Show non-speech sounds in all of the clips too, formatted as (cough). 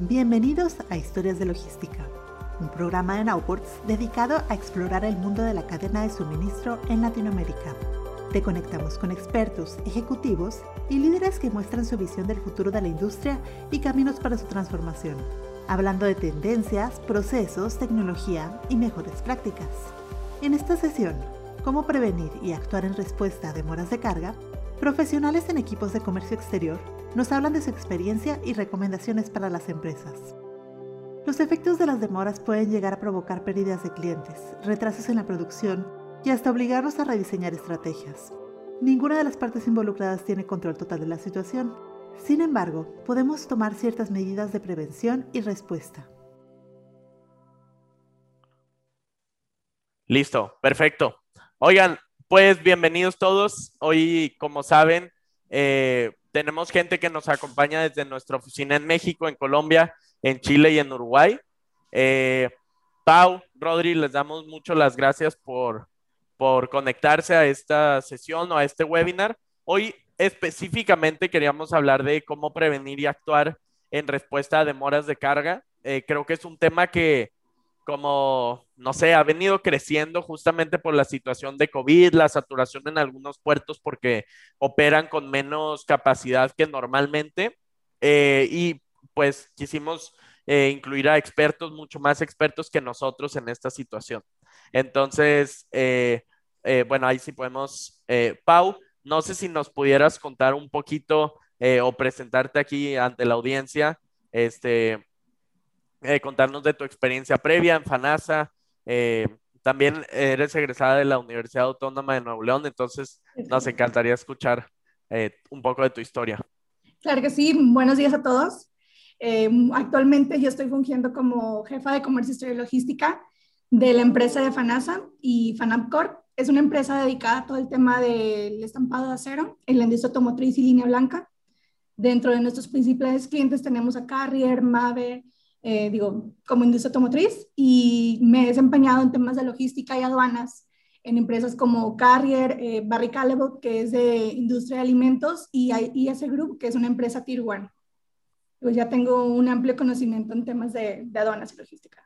Bienvenidos a Historias de Logística, un programa de Nowports dedicado a explorar el mundo de la cadena de suministro en Latinoamérica. Te conectamos con expertos, ejecutivos y líderes que muestran su visión del futuro de la industria y caminos para su transformación, hablando de tendencias, procesos, tecnología y mejores prácticas. En esta sesión, cómo prevenir y actuar en respuesta a demoras de carga, profesionales en equipos de comercio exterior nos hablan de su experiencia y recomendaciones para las empresas. Los efectos de las demoras pueden llegar a provocar pérdidas de clientes, retrasos en la producción y hasta obligarnos a rediseñar estrategias. Ninguna de las partes involucradas tiene control total de la situación. Sin embargo, podemos tomar ciertas medidas de prevención y respuesta. Listo, perfecto. Oigan, pues bienvenidos todos. Hoy, como saben, eh, tenemos gente que nos acompaña desde nuestra oficina en México, en Colombia, en Chile y en Uruguay. Eh, Pau, Rodri, les damos mucho las gracias por, por conectarse a esta sesión o a este webinar. Hoy específicamente queríamos hablar de cómo prevenir y actuar en respuesta a demoras de carga. Eh, creo que es un tema que, como, no sé, ha venido creciendo justamente por la situación de COVID, la saturación en algunos puertos porque operan con menos capacidad que normalmente. Eh, y pues quisimos eh, incluir a expertos, mucho más expertos que nosotros en esta situación. Entonces, eh, bueno, ahí sí podemos, Pau, no sé si nos pudieras contar un poquito o presentarte aquí ante la audiencia, este, eh, contarnos de tu experiencia previa en FANASA. Eh, también eres egresada de la Universidad Autónoma de Nuevo León, entonces nos encantaría escuchar eh, un poco de tu historia. Claro que sí, buenos días a todos. actualmente yo estoy fungiendo como jefa de comercio, historia y logística de la empresa de FANASA y FANAPCOR. Es una empresa dedicada a todo el tema del estampado de acero en la industria automotriz y línea blanca. Dentro de nuestros principales clientes tenemos a Carrier, Mave, eh, digo, como industria automotriz y me he desempeñado en temas de logística y aduanas en empresas como Carrier, eh, Barry Callebaut, que es de industria de alimentos, y IS Group, que es una empresa Tier 1. Pues ya tengo un amplio conocimiento en temas de, aduanas y logística.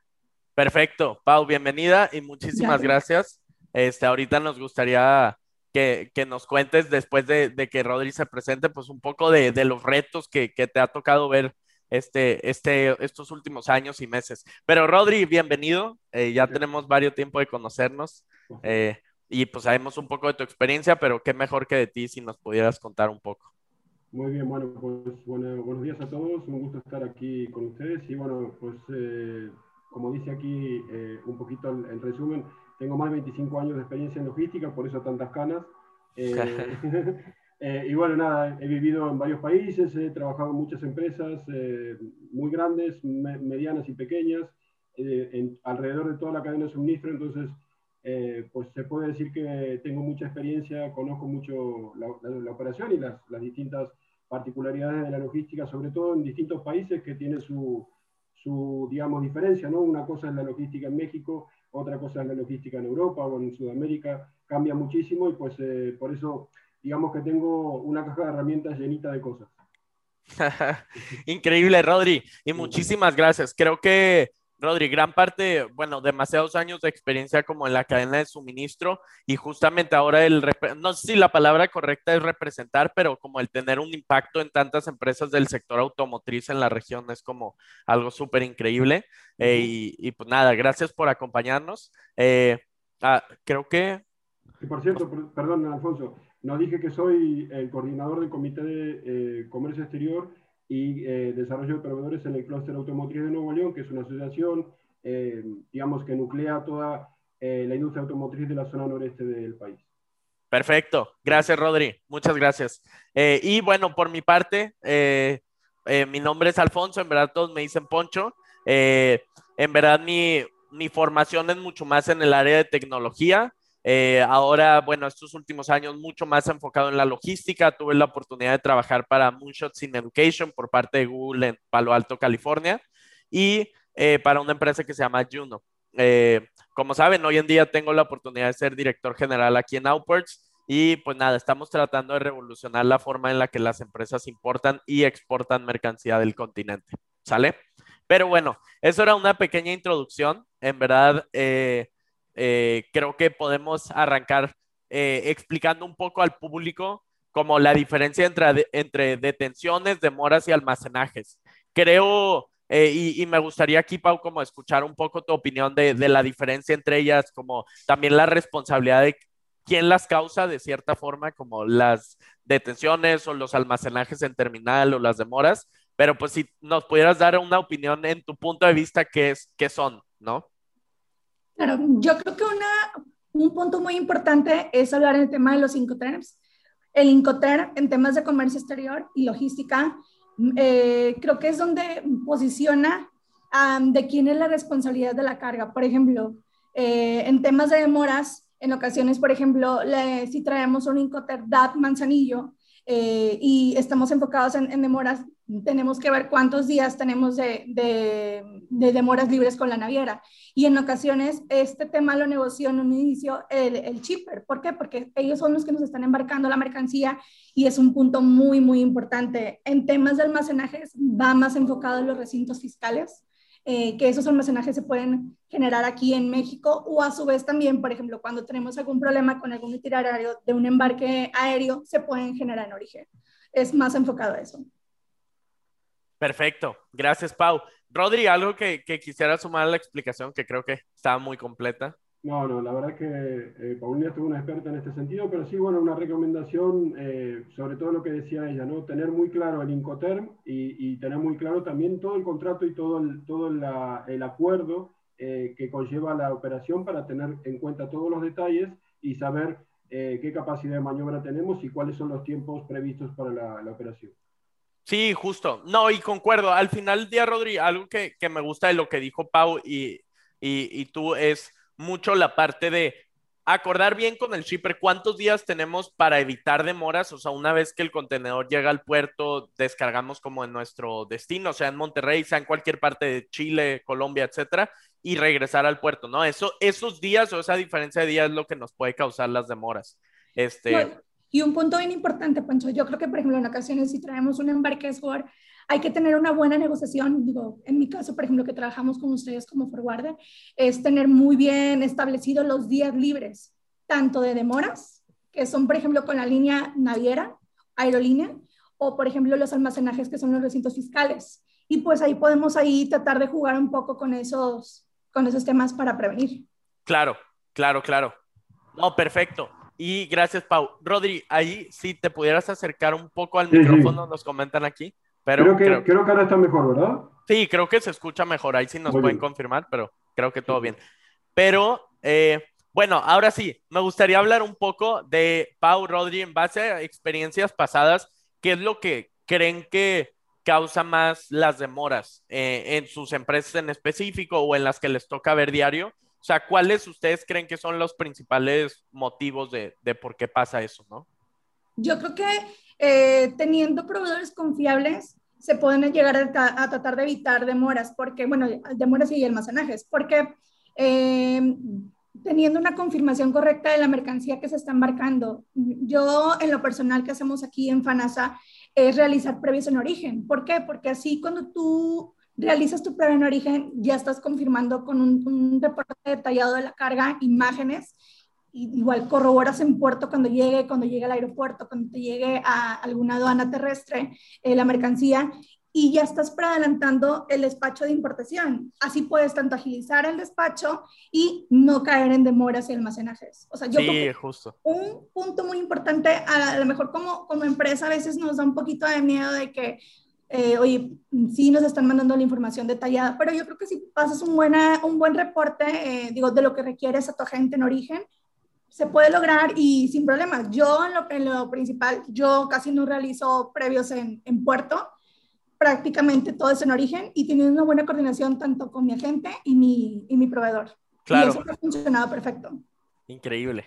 Perfecto. Pau, bienvenida y muchísimas gracias. Este, ahorita nos gustaría que, que nos cuentes, después de, de, que Rodri se presente, pues un poco de, de los retos que, que, te ha tocado ver este, este, estos últimos años y meses. Pero Rodri, bienvenido. Eh, ya tenemos varios tiempo de conocernos eh, y pues sabemos un poco de tu experiencia, pero qué mejor que de ti si nos pudieras contar un poco. Muy bien, bueno, pues buenos días a todos. Un gusto estar aquí con ustedes. Y bueno, pues eh, como dice aquí un poquito el, resumen, tengo más de 25 años de experiencia en logística, por eso tantas canas. (laughs) (laughs) Eh, y bueno, nada, he vivido en varios países, he trabajado en muchas empresas eh, muy grandes, medianas y pequeñas, eh, en, alrededor de toda la cadena de suministro, entonces pues se puede decir que tengo mucha experiencia, conozco mucho la, la, operación y las, las, distintas particularidades de la logística, sobre todo en distintos países que tienen su, su, digamos, diferencia, ¿no? Una cosa es la logística en México, otra cosa es la logística en Europa o en Sudamérica, cambia muchísimo y pues por eso digamos que tengo una caja de herramientas llenita de cosas. (laughs) Increíble, Rodri. Y muchísimas gracias. Creo que, Rodri, gran parte, bueno, demasiados años de experiencia como en la cadena de suministro y justamente ahora el, no sé si la palabra correcta es representar, pero como el tener un impacto en tantas empresas del sector automotriz en la región es como algo súper increíble. Eh, y, pues nada, gracias por acompañarnos. Eh, ah, creo que... Y por cierto, perdón, Alfonso, no dije que soy el coordinador del Comité de eh, Comercio Exterior y eh, Desarrollo de Proveedores en el Clúster Automotriz de Nuevo León, que es una asociación, eh, digamos, que nuclea toda la industria automotriz de la zona noreste del país. Perfecto. Gracias, Rodri. Muchas gracias. y bueno, por mi parte, mi nombre es Alfonso, en verdad todos me dicen Poncho. en verdad mi, mi formación es mucho más en el área de tecnología. Eh, ahora, bueno, estos últimos años mucho más enfocado en la logística. Tuve la oportunidad de trabajar para Moonshots in Education por parte de Google en Palo Alto, California, y eh, para una empresa que se llama Juno. Eh, como saben, hoy en día tengo la oportunidad de ser director general aquí en Outwards. Y pues nada, estamos tratando de revolucionar la forma en la que las empresas importan y exportan mercancía del continente. ¿Sale? Pero bueno, eso era una pequeña introducción. En verdad, eh, eh, creo que podemos arrancar eh, explicando un poco al público como la diferencia entre, entre detenciones, demoras y almacenajes. Creo, y, me gustaría aquí, Pau, como escuchar un poco tu opinión de, de, la diferencia entre ellas, como también la responsabilidad de quién las causa de cierta forma, como las detenciones o los almacenajes en terminal o las demoras, pero pues si nos pudieras dar una opinión en tu punto de vista, ¿qué, es, qué son, no? Claro, yo creo que una, un punto muy importante es hablar en el tema de los Incoterms. El Incoterm en temas de comercio exterior y logística, eh, creo que es donde posiciona de quién es la responsabilidad de la carga. Por ejemplo, eh, en temas de demoras, en ocasiones, por ejemplo, si traemos un Incoterm DAT Manzanillo, eh, y estamos enfocados en, demoras, tenemos que ver cuántos días tenemos de, de, demoras libres con la naviera. Y en ocasiones este tema lo negoció en un inicio el, el. ¿Por qué? Porque ellos son los que nos están embarcando la mercancía y es un punto muy, muy importante. En temas de almacenajes va más enfocado en los recintos fiscales. Eh, que esos almacenajes se pueden generar aquí en México o a su vez también, por ejemplo, cuando tenemos algún problema con algún itinerario de un embarque aéreo, se pueden generar en origen. Es más enfocado a eso. Perfecto, gracias Pau. Rodri, algo que, quisiera sumar a la explicación que creo que está muy completa. No, no, la verdad es que eh, Paulina es una experta en este sentido, pero sí, bueno, una recomendación, eh, sobre todo lo que decía ella, ¿no? Tener muy claro el Incoterm y, tener muy claro también todo el contrato y todo el, todo el acuerdo eh, que conlleva la operación para tener en cuenta todos los detalles y saber eh, qué capacidad de maniobra tenemos y cuáles son los tiempos previstos para la, operación. Sí, justo. No, y concuerdo. Al final del día, Rodri, algo que, que me gusta de lo que dijo Pau y, y, y tú es mucho la parte de acordar bien con el shipper cuántos días tenemos para evitar demoras, o sea, una vez que el contenedor llega al puerto, descargamos como en nuestro destino, sea en Monterrey, sea en cualquier parte de Chile, Colombia, etcétera, y regresar al puerto, ¿no? Eso, esos días o esa diferencia de días es lo que nos puede causar las demoras. Este... y un punto bien importante, Pancho, yo creo que, por ejemplo, en ocasiones si traemos un embarque por hay que tener una buena negociación. Digo, en mi caso, por ejemplo, que trabajamos con ustedes como forwarder, es tener muy bien establecidos los días libres, tanto de demoras, que son, por ejemplo, con la línea naviera, aerolínea, o, por ejemplo, los almacenajes, que son los recintos fiscales. Y pues ahí podemos ahí tratar de jugar un poco con esos, con esos temas para prevenir. Claro, claro, claro. No, perfecto. Y gracias, Pau. Rodri, ahí si te pudieras acercar un poco al micrófono, nos comentan aquí creo, que, creo, que ahora está mejor, ¿verdad? Sí, creo que se escucha mejor. Ahí sí nos pueden confirmar, pero creo que todo bien. Pero, eh, bueno, ahora sí, me gustaría hablar un poco de Pau Rodri en base a experiencias pasadas. ¿Qué es lo que creen que causa más las demoras eh, en sus empresas en específico o en las que les toca ver diario? O sea, ¿cuáles ustedes creen que son los principales motivos de, de por qué pasa eso, no? Yo creo que eh, teniendo proveedores confiables, se pueden llegar a, tratar de evitar demoras, porque, bueno, demoras y almacenajes, porque eh, teniendo una confirmación correcta de la mercancía que se está embarcando, yo en lo personal que hacemos aquí en FANASA es realizar previos en origen. ¿Por qué? Porque así cuando tú realizas tu prueba en origen, ya estás confirmando con un, un reporte detallado de la carga, imágenes, igual corroboras en puerto cuando llegue, cuando llegue al aeropuerto, cuando te llegue a alguna aduana terrestre eh, la mercancía y ya estás preadelantando el despacho de importación. Así puedes tanto agilizar el despacho y no caer en demoras y almacenajes. O sea, yo sí, justo. Un punto muy importante, a lo mejor como, como empresa a veces nos da un poquito de miedo de que, eh, oye, sí nos están mandando la información detallada, pero yo creo que si pasas un, buena, un buen reporte, eh, digo, de lo que requieres a tu agente en origen, se puede lograr y sin problemas. Yo en lo, en lo principal, yo casi no realizo previos en, en, puerto, prácticamente todo es en origen y teniendo una buena coordinación tanto con mi agente y mi, y mi proveedor. Claro. Y eso ha funcionado perfecto. Increíble.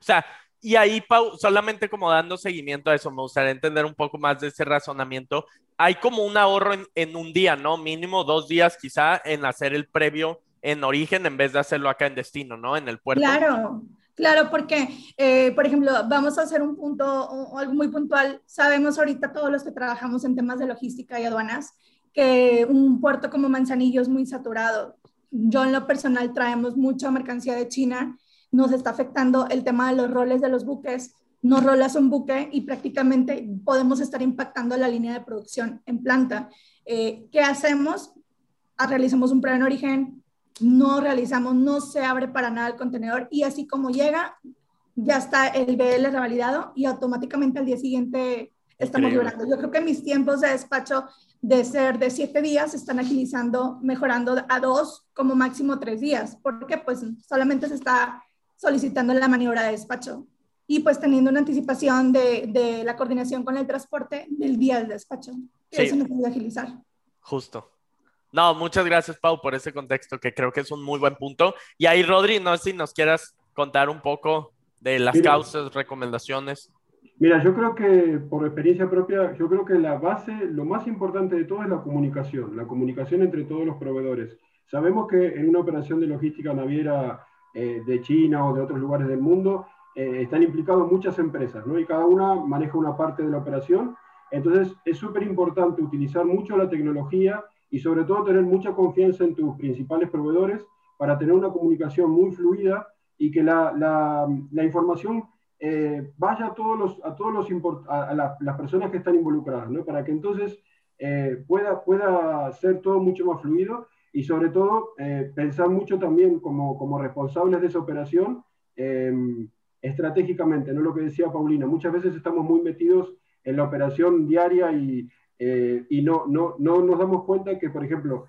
O sea, y ahí, Pau, solamente como dando seguimiento a eso, me gustaría entender un poco más de ese razonamiento. Hay como un ahorro en, en un día, ¿no? Mínimo dos días quizá en hacer el previo en origen en vez de hacerlo acá en destino, ¿no? En el puerto. Claro, Claro, porque, eh, por ejemplo, vamos a hacer un punto o, algo muy puntual. Sabemos ahorita todos los que trabajamos en temas de logística y aduanas que un puerto como Manzanillo es muy saturado. Yo en lo personal traemos mucha mercancía de China, nos está afectando el tema de los roles de los buques, no rolas un buque y prácticamente podemos estar impactando la línea de producción en planta. Eh, ¿Qué hacemos? Ah, realizamos un prueba en origen, no realizamos, no se abre para nada el contenedor y así como llega, ya está el BL revalidado y automáticamente al día siguiente estamos librando. Yo creo que mis tiempos de despacho de ser de siete días están agilizando, mejorando a dos, como máximo tres días, porque pues solamente se está solicitando la maniobra de despacho y pues teniendo una anticipación de, de la coordinación con el transporte del día del despacho. Sí. Eso nos puede agilizar. Justo. No, muchas gracias, Pau, por ese contexto, que creo que es un muy buen punto. Y ahí, Rodri, no sé si nos quieras contar un poco de las causas, recomendaciones. Mira, yo creo que por experiencia propia, yo creo que la base, lo más importante de todo es la comunicación, la comunicación entre todos los proveedores. Sabemos que en una operación de logística naviera eh, de China o de otros lugares del mundo eh, están implicados muchas empresas, ¿no? Y cada una maneja una parte de la operación. Entonces, es súper importante utilizar mucho la tecnología y sobre todo tener mucha confianza en tus principales proveedores para tener una comunicación muy fluida y que la, la, información eh, vaya a todos los, a, todos los a, las personas que están involucradas, ¿no? para que entonces pueda, pueda ser todo mucho más fluido y sobre todo eh, pensar mucho también como, como responsables de esa operación em, estratégicamente, ¿no? Lo que decía Paulina, muchas veces estamos muy metidos en la operación diaria y, y no, no, no, nos damos cuenta que, por ejemplo,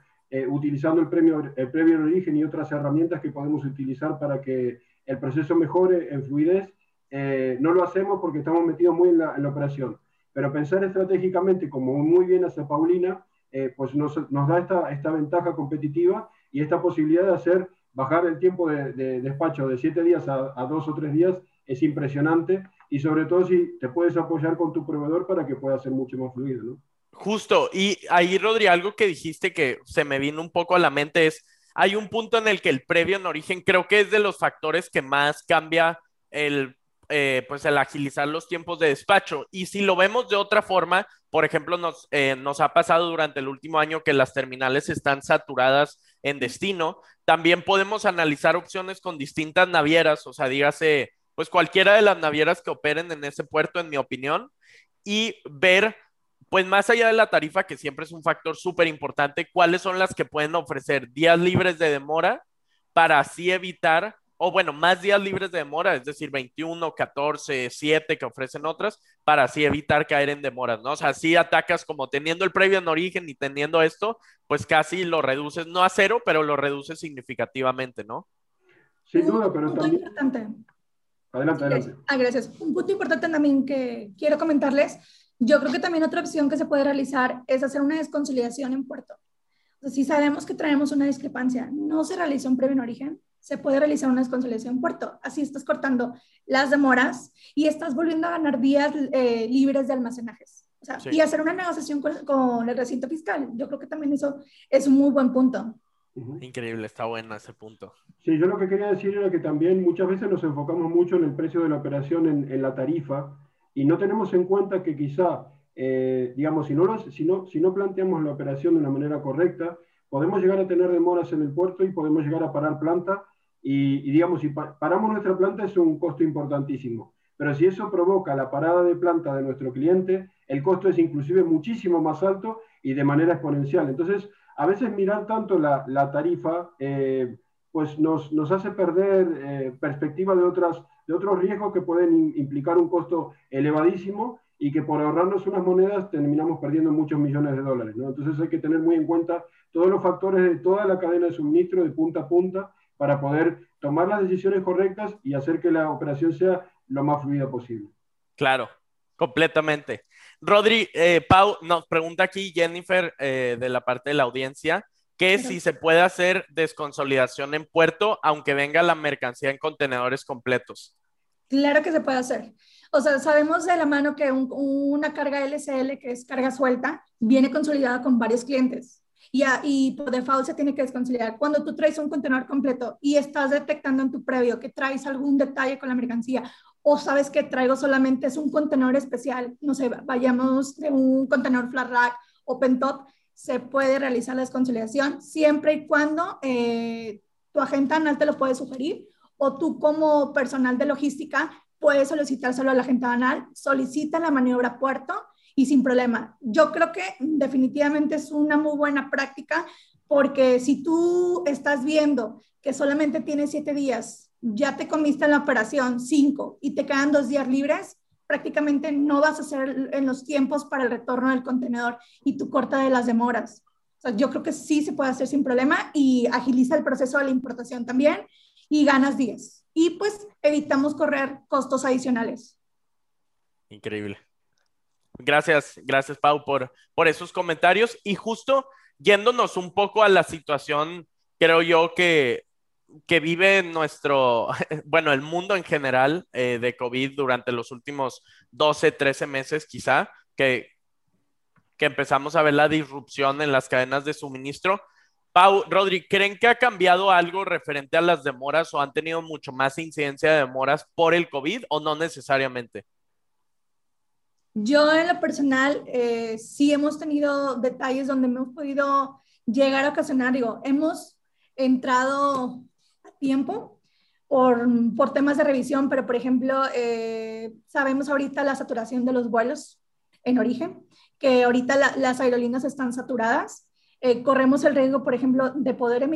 utilizando el, premio, el previo de origen y otras herramientas que podemos utilizar para que el proceso mejore en fluidez, eh, no lo hacemos porque estamos metidos muy en la, operación. Pero pensar estratégicamente, como muy bien hace Paulina, eh, pues nos, da esta, esta ventaja competitiva y esta posibilidad de hacer bajar el tiempo de, despacho de siete días a, dos o tres días es impresionante y sobre todo si te puedes apoyar con tu proveedor para que pueda ser mucho más fluido, ¿no? Justo, y ahí Rodri, algo que dijiste que se me vino un poco a la mente es, hay un punto en el que el previo en origen creo que es de los factores que más cambia el eh, pues el agilizar los tiempos de despacho. Y si lo vemos de otra forma, por ejemplo, nos, eh, nos ha pasado durante el último año que las terminales están saturadas en destino. También podemos analizar opciones con distintas navieras, o sea, dígase, pues cualquiera de las navieras que operen en ese puerto, en mi opinión, y ver, pues más allá de la tarifa, que siempre es un factor súper importante, cuáles son las que pueden ofrecer días libres de demora para así evitar o bueno, más días libres de demora, es decir, 21, 14, 7 que ofrecen otras, para así evitar caer en demoras, ¿no? O sea, si atacas como teniendo el previo en origen y teniendo esto, pues casi lo reduces, no a cero, pero lo reduces significativamente, ¿no? Sin duda, pero Un también... Importante. Adelante, adelante. Ah, gracias. Un punto importante también que quiero comentarles, yo creo que también otra opción que se puede realizar es hacer una desconsolidación en puerto. si sabemos que traemos una discrepancia, no se realiza un previo en origen, se puede realizar una desconsolidación en puerto. Así estás cortando las demoras y estás volviendo a ganar días eh, libres de almacenajes. O sea, Y hacer una negociación con, el recinto fiscal. Yo creo que también eso es un muy buen punto. Increíble, está bueno ese punto. Sí, yo lo que quería decir era que también muchas veces nos enfocamos mucho en el precio de la operación, en, la tarifa, y no tenemos en cuenta que quizá, eh, digamos, si no, si, no, si no planteamos la operación de una manera correcta, podemos llegar a tener demoras en el puerto y podemos llegar a parar planta y, digamos, si paramos nuestra planta es un costo importantísimo. Pero si eso provoca la parada de planta de nuestro cliente, el costo es inclusive muchísimo más alto y de manera exponencial. Entonces, a veces mirar tanto la, la tarifa, eh, pues nos, nos, hace perder eh, perspectiva de, otras, de otros riesgos que pueden implicar un costo elevadísimo y que por ahorrarnos unas monedas terminamos perdiendo muchos millones de dólares. ¿no? Entonces hay que tener muy en cuenta todos los factores de toda la cadena de suministro de punta a punta para poder tomar las decisiones correctas y hacer que la operación sea lo más fluida posible. Claro, completamente. Rodri, eh, Pau, nos pregunta aquí Jennifer eh, de la parte de la audiencia que si se puede hacer desconsolidación en puerto aunque venga la mercancía en contenedores completos. Claro que se puede hacer. O sea, sabemos de la mano que una carga LCL, que es carga suelta, viene consolidada con varios clientes y, y por default se tiene que desconsolidar. Cuando tú traes un contenedor completo y estás detectando en tu previo que traes algún detalle con la mercancía o sabes que traigo solamente es un contenedor especial, no sé, vayamos de un contenedor flat rack o pentop, se puede realizar la desconsolidación siempre y cuando eh, tu agente anal te lo puede sugerir o tú como personal de logística puedes solicitárselo a la agente anal, solicita la maniobra puerto y sin problema. Yo creo que definitivamente es una muy buena práctica porque si tú estás viendo que solamente tienes siete días, ya te comiste en la operación cinco y te quedan dos días libres, prácticamente no vas a hacer en los tiempos para el retorno del contenedor y tu corta de las demoras. yo creo que sí se puede hacer sin problema y agiliza el proceso de la importación también y ganas días. Y pues evitamos correr costos adicionales. Increíble. Gracias, gracias Pau por, por esos comentarios. Y justo yéndonos un poco a la situación, creo yo que, que vive nuestro, (laughs) bueno, el mundo en general eh, de COVID durante los últimos 12, 13 meses quizá, que, que empezamos a ver la disrupción en las cadenas de suministro. Pau, Rodri, ¿creen que ha cambiado algo referente a las demoras o han tenido mucho más incidencia de demoras por el COVID o no necesariamente? Yo en lo personal eh, sí hemos tenido detalles donde hemos podido llegar a ocasionar, digo, hemos entrado a tiempo por, por temas de revisión, pero por ejemplo, eh, sabemos ahorita la saturación de los vuelos en origen, que ahorita las aerolíneas están saturadas. Eh, corremos el riesgo, por ejemplo, de poder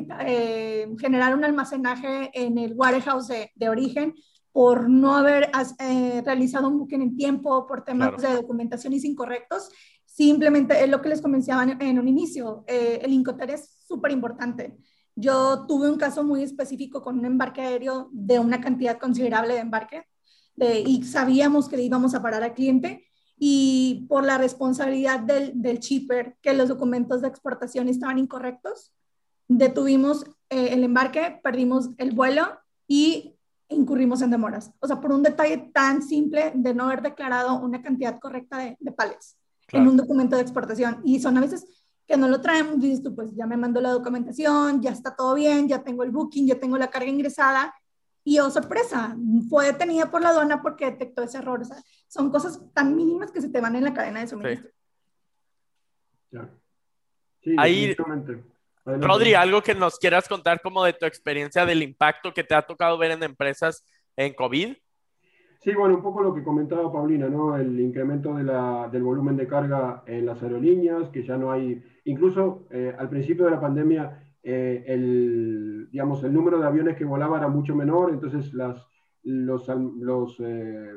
generar un almacenaje en el warehouse de, de origen por no haber eh, realizado un booking en tiempo, por temas de documentación incorrectos. Simplemente es lo que les comenciaba en, un inicio. Eh, el Incoter es súper importante. Yo tuve un caso muy específico con un embarque aéreo de una cantidad considerable de embarque de, y sabíamos que íbamos a parar al cliente y por la responsabilidad del, del shipper que los documentos de exportación estaban incorrectos, detuvimos eh, el embarque, perdimos el vuelo y incurrimos en demoras. O sea, por un detalle tan simple de no haber declarado una cantidad correcta de, de palets en un documento de exportación. Y son a veces que no lo traemos, dices tú, pues ya me mandó la documentación, ya está todo bien, ya tengo el booking, ya tengo la carga ingresada. Y oh, sorpresa, fue detenida por la aduana porque detectó ese error. O sea, son cosas tan mínimas que se te van en la cadena de suministro. Sí. Sí, Ahí, Rodri, algo que nos quieras contar como de tu experiencia del impacto que te ha tocado ver en empresas en COVID. Sí, bueno, un poco lo que comentaba Paulina, ¿no? El incremento de la, del volumen de carga en las aerolíneas, que ya no hay, incluso eh, al principio de la pandemia, eh, el, digamos, el número de aviones que volaban era mucho menor, entonces las, los, los eh,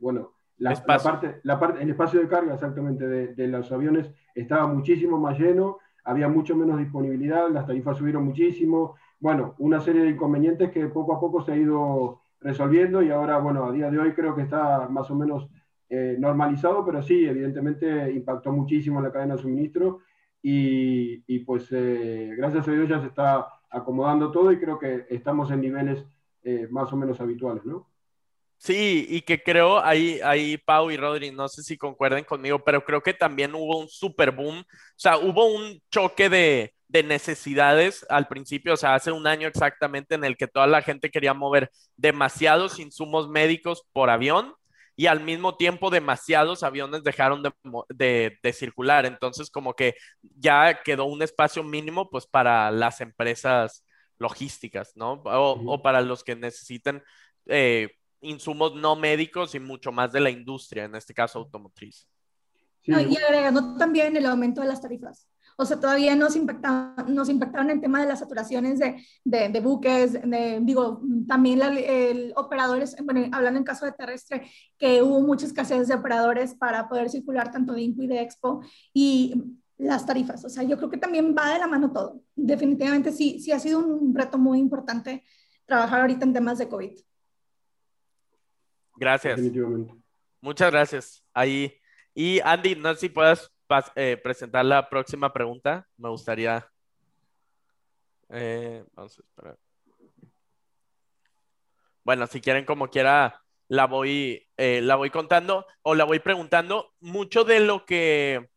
bueno, la, parte, la parte, el espacio de carga exactamente de, de los aviones estaba muchísimo más lleno, había mucho menos disponibilidad, las tarifas subieron muchísimo, bueno, una serie de inconvenientes que poco a poco se ha ido resolviendo y ahora, bueno, a día de hoy creo que está más o menos eh, normalizado, pero sí, evidentemente impactó muchísimo en la cadena de suministro y, pues eh, gracias a Dios ya se está acomodando todo y creo que estamos en niveles eh, más o menos habituales, ¿no? Sí, y que creo ahí, ahí Pau y Rodri, no sé si concuerden conmigo, pero creo que también hubo un super boom, o sea, hubo un choque de, de necesidades al principio, o sea, hace un año exactamente en el que toda la gente quería mover demasiados insumos médicos por avión y al mismo tiempo demasiados aviones dejaron de, de, de, circular. Entonces, como que ya quedó un espacio mínimo pues para las empresas logísticas, ¿no? O, o para los que necesiten eh, insumos no médicos y mucho más de la industria, en este caso automotriz. y agregando también el aumento de las tarifas. O sea, todavía nos impactaron, nos impactaron en tema de las saturaciones de, de, buques, de, digo, también el operadores, bueno, hablando en caso de terrestre, que hubo mucha escasez de operadores para poder circular tanto de INCO y de Expo, y las tarifas. O sea, yo creo que también va de la mano todo. Definitivamente sí, sí ha sido un reto muy importante trabajar ahorita en temas de COVID. Gracias. Muchas gracias. Ahí. Y Andy, no sé si puedas eh, presentar la próxima pregunta. Me gustaría. Eh, vamos a esperar. Bueno, si quieren, como quiera, la voy, eh, la voy contando o la voy preguntando. Mucho de lo que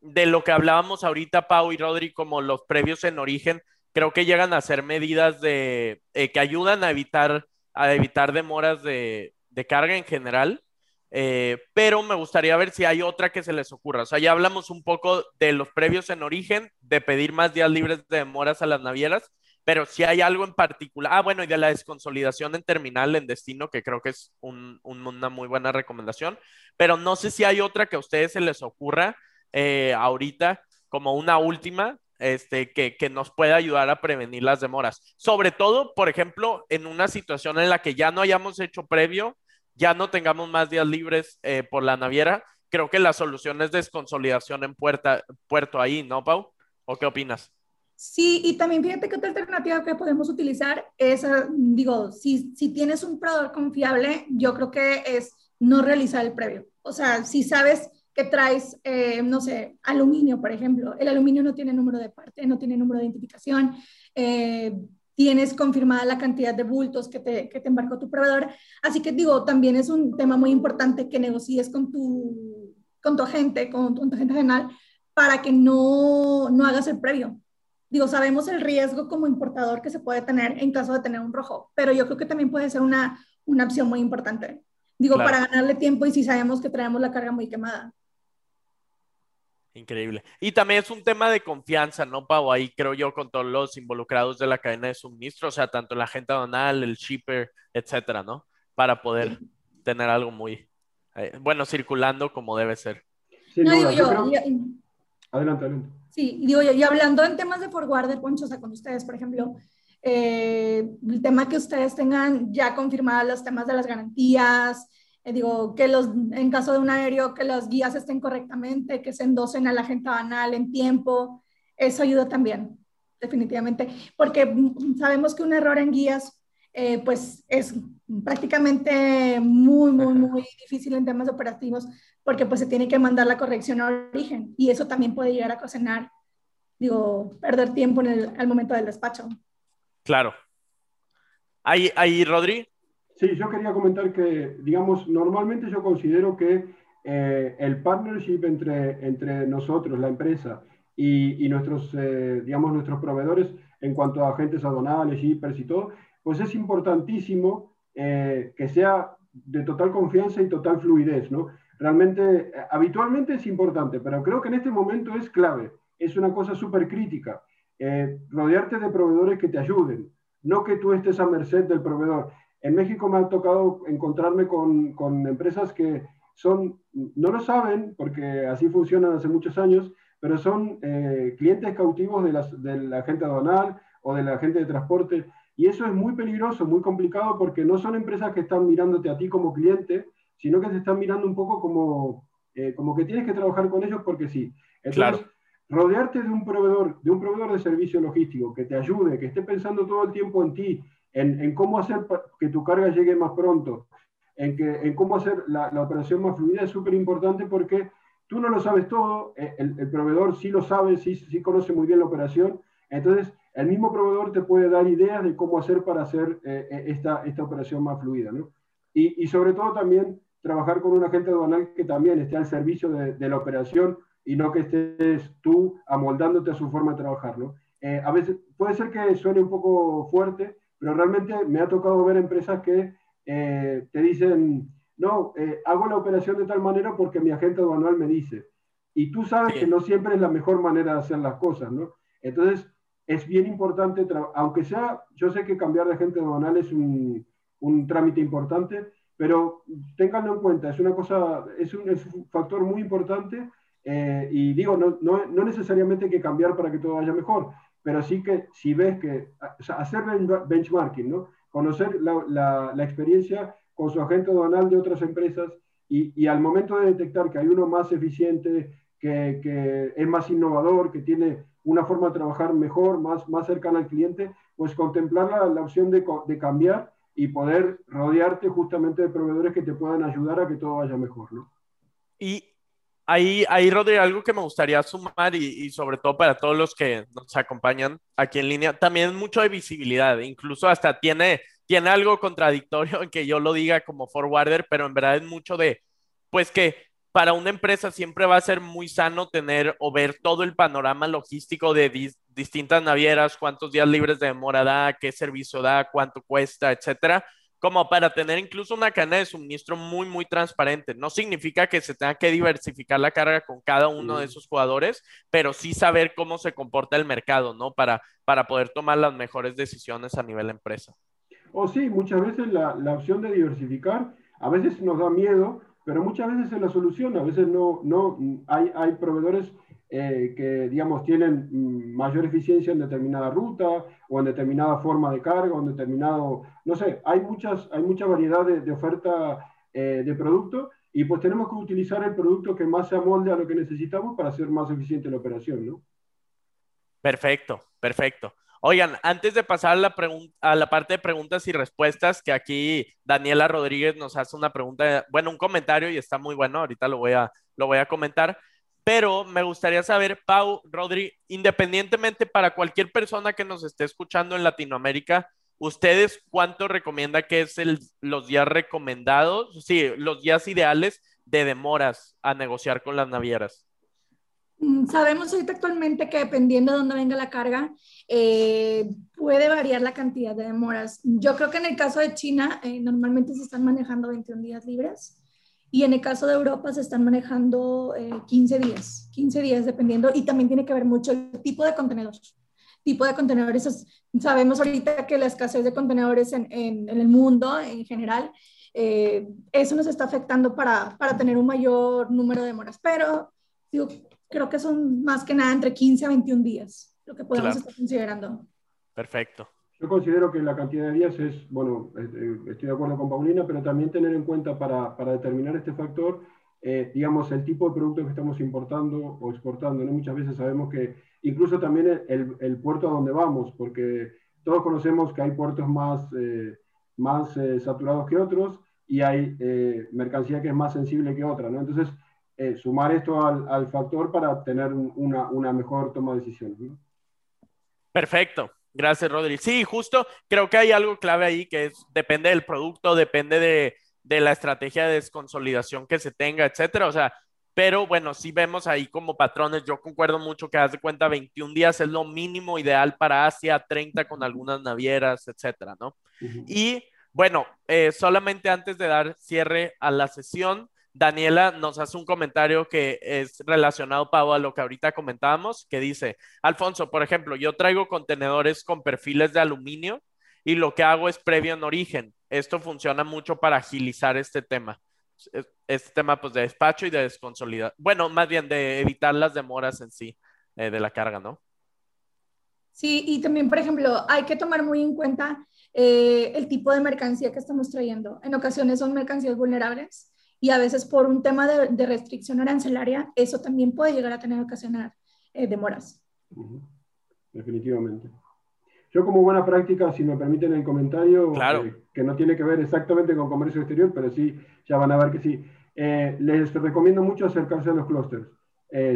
de lo que hablábamos ahorita, Pau y Rodri, como los previos en origen, creo que llegan a ser medidas de que ayudan a evitar a evitar demoras de, de carga en general. Eh, pero me gustaría ver si hay otra que se les ocurra. O sea, ya hablamos un poco de los previos en origen, de pedir más días libres de demoras a las navieras, pero si hay algo en particular, ah, bueno, y de la desconsolidación en terminal en destino, que creo que es una muy buena recomendación, pero no sé si hay otra que a ustedes se les ocurra eh, ahorita como una última, este, que, nos pueda ayudar a prevenir las demoras. Sobre todo, por ejemplo, en una situación en la que ya no hayamos hecho previo, ya no tengamos más días libres eh, por la naviera, creo que la solución es desconsolidación en puerta, puerto ahí, ¿no, Pau? ¿O qué opinas? Sí, y también fíjate que otra alternativa que podemos utilizar es, eh, digo, si, si tienes un proveedor confiable, yo creo que es no realizar el previo. O sea, si sabes que traes, eh, no sé, aluminio, por ejemplo. El aluminio no tiene número de parte, no tiene número de identificación. Eh, tienes confirmada la cantidad de bultos que te, que te embarcó tu proveedor. Así que digo, también es un tema muy importante que negocies con tu, con tu agente, con tu, agente general, para que no, no hagas el previo. Digo, sabemos el riesgo como importador que se puede tener en caso de tener un rojo, pero yo creo que también puede ser una, una opción muy importante. Digo, para ganarle tiempo y si sabemos que traemos la carga muy quemada. Increíble. Y también es un tema de confianza, ¿no, Pau? Ahí creo yo con todos los involucrados de la cadena de suministro, o sea, tanto la gente donal, el shipper, etcétera, ¿no? Para poder tener algo muy, eh, bueno, circulando como debe ser. Sí, no, digo yo, adelante, adelante. Sí, digo yo, y hablando en temas de forwarder, Poncho, o sea, con ustedes, por ejemplo, eh, el tema que ustedes tengan ya confirmados los temas de las garantías, eh, digo, que los, en caso de un aéreo, que las guías estén correctamente, que se endosen a la gente banal en tiempo, eso ayuda también, definitivamente, porque sabemos que un error en guías, eh, pues es prácticamente muy, muy, muy difícil en temas operativos, porque pues se tiene que mandar la corrección a origen, y eso también puede llegar a ocasionar, digo, perder tiempo en el, al momento del despacho. Claro. Ahí, ahí, Rodri, Sí, yo quería comentar que, digamos, normalmente yo considero que eh, el partnership entre, entre nosotros, la empresa, y, y nuestros, eh, digamos, nuestros proveedores en cuanto a agentes aduanales, shippers y todo, pues es importantísimo eh, que sea de total confianza y total fluidez, ¿no? Realmente, habitualmente es importante, pero creo que en este momento es clave, es una cosa súper crítica. rodearte de proveedores que te ayuden, no que tú estés a merced del proveedor. En México me ha tocado encontrarme con, con empresas que son, no lo saben, porque así funcionan hace muchos años, pero son eh, clientes cautivos de, las, de la gente aduanal o de la gente de transporte. Y eso es muy peligroso, muy complicado, porque no son empresas que están mirándote a ti como cliente, sino que te están mirando un poco como, eh, como que tienes que trabajar con ellos porque sí. Entonces, rodearte de un proveedor, de un proveedor de servicio logístico que te ayude, que esté pensando todo el tiempo en ti, en, cómo hacer que tu carga llegue más pronto, en, que, en cómo hacer la, la operación más fluida es súper importante porque tú no lo sabes todo, eh, el, el, proveedor sí lo sabe, sí, sí conoce muy bien la operación, entonces el mismo proveedor te puede dar ideas de cómo hacer para hacer eh, eh, esta, esta operación más fluida. ¿no? Y, y, sobre todo también trabajar con un agente aduanal que también esté al servicio de, de la operación y no que estés tú amoldándote a su forma de trabajar. ¿no? a veces puede ser que suene un poco fuerte, pero realmente me ha tocado ver empresas que eh, te dicen, no, eh, hago la operación de tal manera porque mi agente aduanal me dice. Y tú sabes que no siempre es la mejor manera de hacer las cosas, ¿no? Entonces, es bien importante, aunque sea, yo sé que cambiar de agente aduanal es un, un trámite importante, pero ténganlo en cuenta, es una cosa, es un, es un factor muy importante eh, y digo, no, no, no necesariamente hay que cambiar para que todo vaya mejor, pero sí que si ves que, hacer benchmarking, ¿no? Conocer la, experiencia con su agente aduanal de otras empresas y, al momento de detectar que hay uno más eficiente, que, que, es más innovador, que tiene una forma de trabajar mejor, más, más cercana al cliente, pues contemplar la, la opción de, de cambiar y poder rodearte justamente de proveedores que te puedan ayudar a que todo vaya mejor, ¿no? Y ahí, ahí Rodri, algo que me gustaría sumar y, y, sobre todo para todos los que nos acompañan aquí en línea, también mucho de visibilidad, incluso hasta tiene, tiene algo contradictorio en que yo lo diga como forwarder, pero en verdad es mucho de, pues que para una empresa siempre va a ser muy sano tener o ver todo el panorama logístico de dis, distintas navieras, cuántos días libres de demora da, qué servicio da, cuánto cuesta, etcétera, como para tener incluso una cadena de suministro muy, muy transparente. No significa que se tenga que diversificar la carga con cada uno de esos jugadores, pero sí saber cómo se comporta el mercado, ¿no? Para, para poder tomar las mejores decisiones a nivel empresa. O sí, muchas veces la, la opción de diversificar a veces nos da miedo, pero muchas veces es la solución. A veces no, no hay, hay proveedores eh, que, digamos, tienen mm, mayor eficiencia en determinada ruta o en determinada forma de carga o en determinado, no sé, hay, muchas, hay mucha variedad de, oferta eh, de producto y pues tenemos que utilizar el producto que más se amolde a lo que necesitamos para hacer más eficiente la operación, ¿no? Perfecto, perfecto. Oigan, antes de pasar a la, a la parte de preguntas y respuestas, que aquí Daniela Rodríguez nos hace una pregunta, bueno, un comentario y está muy bueno, ahorita lo voy a, lo voy a comentar. Pero me gustaría saber, Pau, Rodri, independientemente para cualquier persona que nos esté escuchando en Latinoamérica, ¿ustedes cuánto recomienda que es el, los días recomendados? Sí, los días ideales de demoras a negociar con las navieras. Mm, sabemos ahorita actualmente que dependiendo de dónde venga la carga, eh, puede variar la cantidad de demoras. Yo creo que en el caso de China, eh, normalmente se están manejando 21 días libres. Y en el caso de Europa se están manejando 15 eh, días, 15 días dependiendo, y también tiene que ver mucho el tipo de contenedores. Tipo de contenedores, sabemos ahorita que la escasez de contenedores en, en, el mundo en general, eh, eso nos está afectando para, para, tener un mayor número de demoras, pero digo, creo que son más que nada entre 15 a 21 días lo que podemos estar considerando. Perfecto. Yo considero que la cantidad de días es, bueno, eh, estoy de acuerdo con Paulina, pero también tener en cuenta para, para determinar este factor, eh, digamos, el tipo de producto que estamos importando o exportando. ¿no? Muchas veces sabemos que incluso también el, el, puerto a donde vamos, porque todos conocemos que hay puertos más, eh, más saturados que otros y hay mercancía que es más sensible que otra. ¿no? Entonces, sumar esto al, al, factor para tener una, una mejor toma de decisiones. ¿no? Perfecto. Gracias, Rodri. Sí, justo creo que hay algo clave ahí que es, depende del producto, depende de, la estrategia de desconsolidación que se tenga, etcétera. O sea, pero bueno, sí vemos ahí como patrones. Yo concuerdo mucho que haz de cuenta 21 días es lo mínimo ideal para Asia, 30 con algunas navieras, etcétera, ¿no? Y bueno, eh, solamente antes de dar cierre a la sesión, Daniela nos hace un comentario que es relacionado, Pau, a lo que ahorita comentábamos, que dice, Alfonso, por ejemplo, yo traigo contenedores con perfiles de aluminio y lo que hago es previo en origen. Esto funciona mucho para agilizar este tema. Este tema pues de despacho y de desconsolidar. Bueno, más bien de evitar las demoras en sí eh, de la carga, ¿no? Sí, y también, por ejemplo, hay que tomar muy en cuenta eh, el tipo de mercancía que estamos trayendo. En ocasiones son mercancías vulnerables y a veces por un tema de, restricción arancelaria, eso también puede llegar a tener ocasionar eh, demoras. Definitivamente. Yo como buena práctica, si me permiten el comentario, eh, que no tiene que ver exactamente con comercio exterior, pero sí, ya van a ver que sí. Eh, les recomiendo mucho acercarse a los clústeres.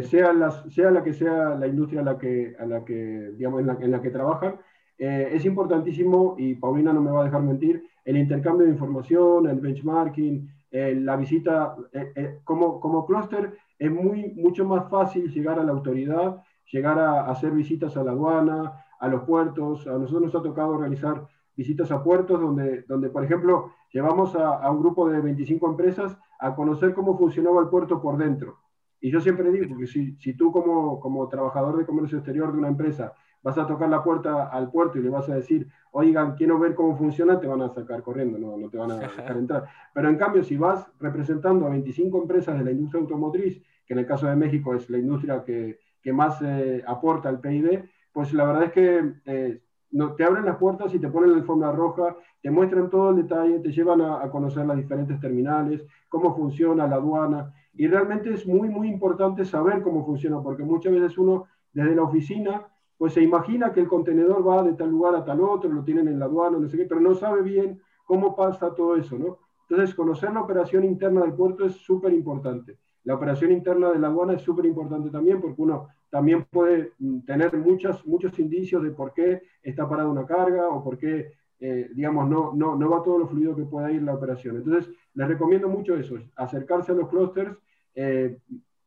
sea, las, sea la que sea la industria a la que, a la que digamos, en la, en la que trabajan, es importantísimo, y Paulina no me va a dejar mentir, el intercambio de información, el benchmarking, eh, la visita, eh, eh, como, como clúster, es muy, mucho más fácil llegar a la autoridad, llegar a, hacer visitas a la aduana, a los puertos. A nosotros nos ha tocado realizar visitas a puertos donde, donde por ejemplo, llevamos a, un grupo de 25 empresas a conocer cómo funcionaba el puerto por dentro. Y yo siempre digo, que si, si tú como, como trabajador de comercio exterior de una empresa vas a tocar la puerta al puerto y le vas a decir, oigan, quiero ver cómo funciona, te van a sacar corriendo, no, no te van a dejar (laughs) entrar. Pero en cambio, si vas representando a 25 empresas de la industria automotriz, que en el caso de México es la industria que, que más eh, aporta al PIB, pues la verdad es que eh, no, te abren las puertas y te ponen la alfombra roja, te muestran todo el detalle, te llevan a, a conocer las diferentes terminales, cómo funciona la aduana. Y realmente es muy, muy importante saber cómo funciona, porque muchas veces uno desde la oficina pues se imagina que el contenedor va de tal lugar a tal otro, lo tienen en la aduana, no sé qué, pero no sabe bien cómo pasa todo eso, ¿no? Entonces, conocer la operación interna del puerto es súper importante. La operación interna de la aduana es súper importante también porque uno también puede mm, tener muchas, muchos indicios de por qué está parada una carga o por qué, eh, digamos, no, no, no va todo lo fluido que pueda ir la operación. Entonces, les recomiendo mucho eso, acercarse a los clústeres, eh,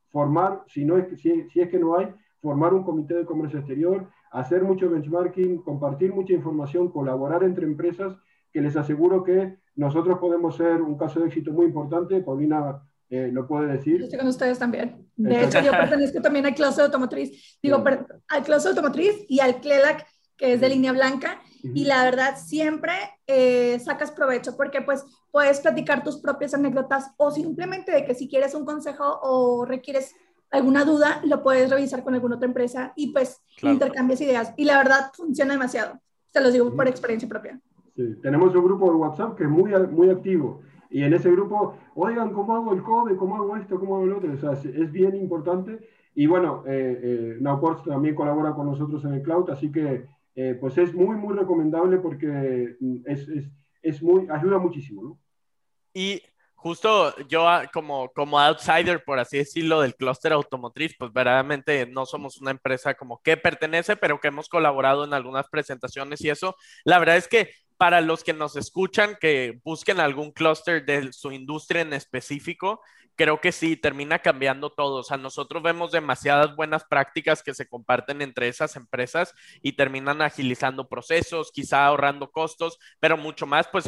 formar, si, no es, si, si es que no hay, formar un comité de comercio exterior, hacer mucho benchmarking, compartir mucha información, colaborar entre empresas, que les aseguro que nosotros podemos ser un caso de éxito muy importante. Paulina eh, lo puede decir. Yo estoy con ustedes también. De hecho, yo pertenezco también al clúster automotriz, digo, al clúster automotriz y al CLELAC, que es de línea blanca. Y la verdad, siempre eh, sacas provecho porque pues puedes platicar tus propias anécdotas o simplemente de que si quieres un consejo o requieres alguna duda, lo puedes revisar con alguna otra empresa y pues intercambias ideas. Y la verdad, funciona demasiado. Te lo digo por experiencia propia. Sí. Tenemos un grupo de WhatsApp que es muy, muy activo. Y en ese grupo, oigan, ¿cómo hago el code? ¿Cómo hago esto? ¿Cómo hago lo otro? O sea, es bien importante. Y bueno, eh, eh también colabora con nosotros en el cloud, así que eh, pues es muy, muy recomendable porque mm, es, es, es, muy, ayuda muchísimo, ¿no? Y justo yo ah, como, como outsider, por así decirlo, del clúster automotriz, pues verdaderamente no somos una empresa como que pertenece, pero que hemos colaborado en algunas presentaciones y eso. La verdad es que para los que nos escuchan, que busquen algún clúster de su industria en específico, creo que sí, termina cambiando todo. O sea, nosotros vemos demasiadas buenas prácticas que se comparten entre esas empresas y terminan agilizando procesos, quizá ahorrando costos, pero mucho más, pues,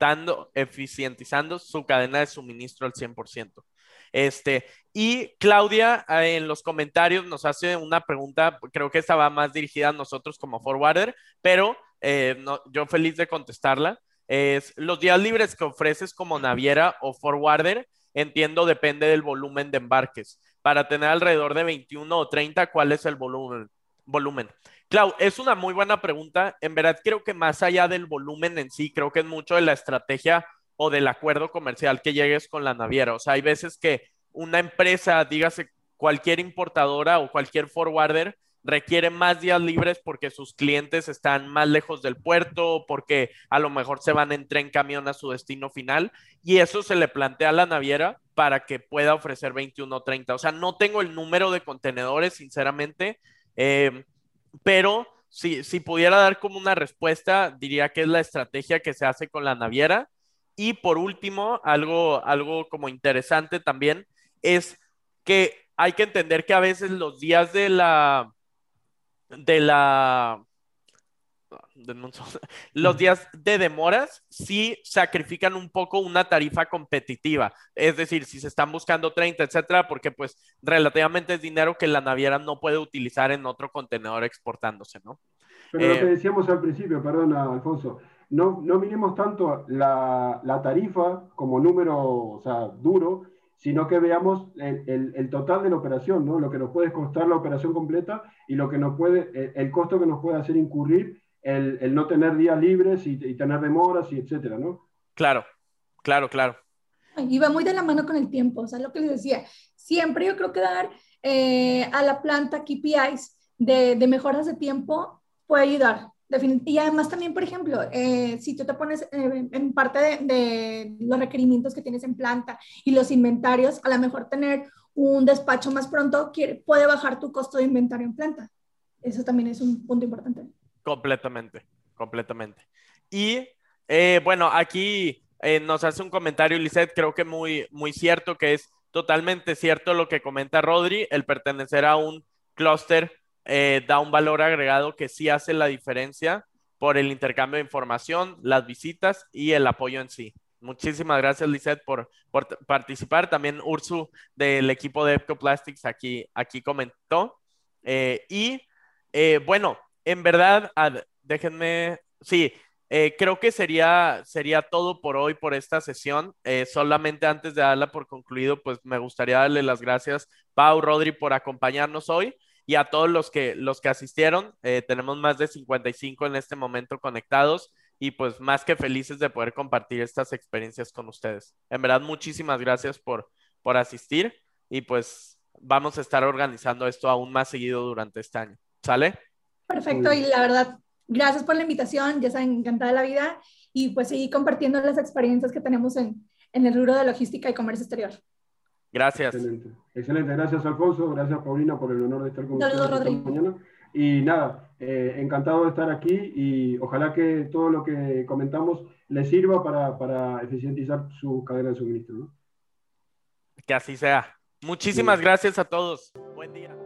eficientando, eficientizando su cadena de suministro al 100%. Este, y Claudia eh, en los comentarios nos hace una pregunta, creo que esta va más dirigida a nosotros como forwarder, pero eh, no, yo feliz de contestarla. Es los días libres que ofreces como naviera o forwarder, entiendo, depende del volumen de embarques. Para tener alrededor de 21 o 30, ¿cuál es el volumen? volumen? Clau, es una muy buena pregunta. En verdad, creo que más allá del volumen en sí, creo que es mucho de la estrategia o del acuerdo comercial que llegues con la naviera. O sea, hay veces que una empresa, dígase cualquier importadora o cualquier forwarder, requiere más días libres porque sus clientes están más lejos del puerto, porque a lo mejor se van en tren camión a su destino final y eso se le plantea a la naviera para que pueda ofrecer 21 o 30. O sea, no tengo el número de contenedores, sinceramente, eh, pero si, si pudiera dar como una respuesta, diría que es la estrategia que se hace con la naviera. Y por último, algo, algo como interesante también es que hay que entender que a veces los días de la, de la (laughs) los días de demoras sí sacrifican un poco una tarifa competitiva. Es decir, si se están buscando 30, etcétera, porque pues relativamente es dinero que la naviera no puede utilizar en otro contenedor exportándose, ¿no? Pero lo que eh, decíamos al principio, perdona, Alfonso, no, no miremos tanto la, la tarifa como número, o sea, duro, sino que veamos el, el, total de la operación, ¿no? Lo que nos puede costar la operación completa y lo que nos puede, el, costo que nos puede hacer incurrir el, el no tener días libres y, tener demoras y etcétera, ¿no? Claro, claro, claro. Y va muy de la mano con el tiempo, o sea, lo que les decía, siempre yo creo que dar eh, a la planta KPIs de, de mejoras de tiempo puede ayudar. Y además también, por ejemplo, eh, si tú te pones eh, en parte de, los requerimientos que tienes en planta y los inventarios, a lo mejor tener un despacho más pronto puede bajar tu costo de inventario en planta. Eso también es un punto importante. Completamente, completamente. Y eh, bueno, aquí nos hace un comentario, Lisette, creo que muy, muy cierto, que es totalmente cierto lo que comenta Rodri, el pertenecer a un clúster eh, da un valor agregado que sí hace la diferencia por el intercambio de información, las visitas y el apoyo en sí. Muchísimas gracias, Lisette, por, por participar. También Ursu del equipo de Ecoplastics aquí, aquí comentó. Eh, y eh, bueno, en verdad, déjenme, sí, creo que sería, sería todo por hoy, por esta sesión. solamente antes de darla por concluido, pues me gustaría darle las gracias, Pau, Rodri, por acompañarnos hoy y a todos los que, los que asistieron. Eh, tenemos más de 55 en este momento conectados y pues más que felices de poder compartir estas experiencias con ustedes. En verdad, muchísimas gracias por, por asistir y pues vamos a estar organizando esto aún más seguido durante este año. ¿Sale? Perfecto, y la verdad, gracias por la invitación, ya saben, encantada de la vida y pues seguir compartiendo las experiencias que tenemos en, en el rubro de logística y comercio exterior. Gracias. Excelente. Excelente. Gracias, Alfonso. Gracias, Paulina, por el honor de estar con nosotros esta mañana. Y nada, eh, encantado de estar aquí y ojalá que todo lo que comentamos les sirva para, para eficientizar su cadena de suministro. Que así sea. Muchísimas gracias a todos. Buen día.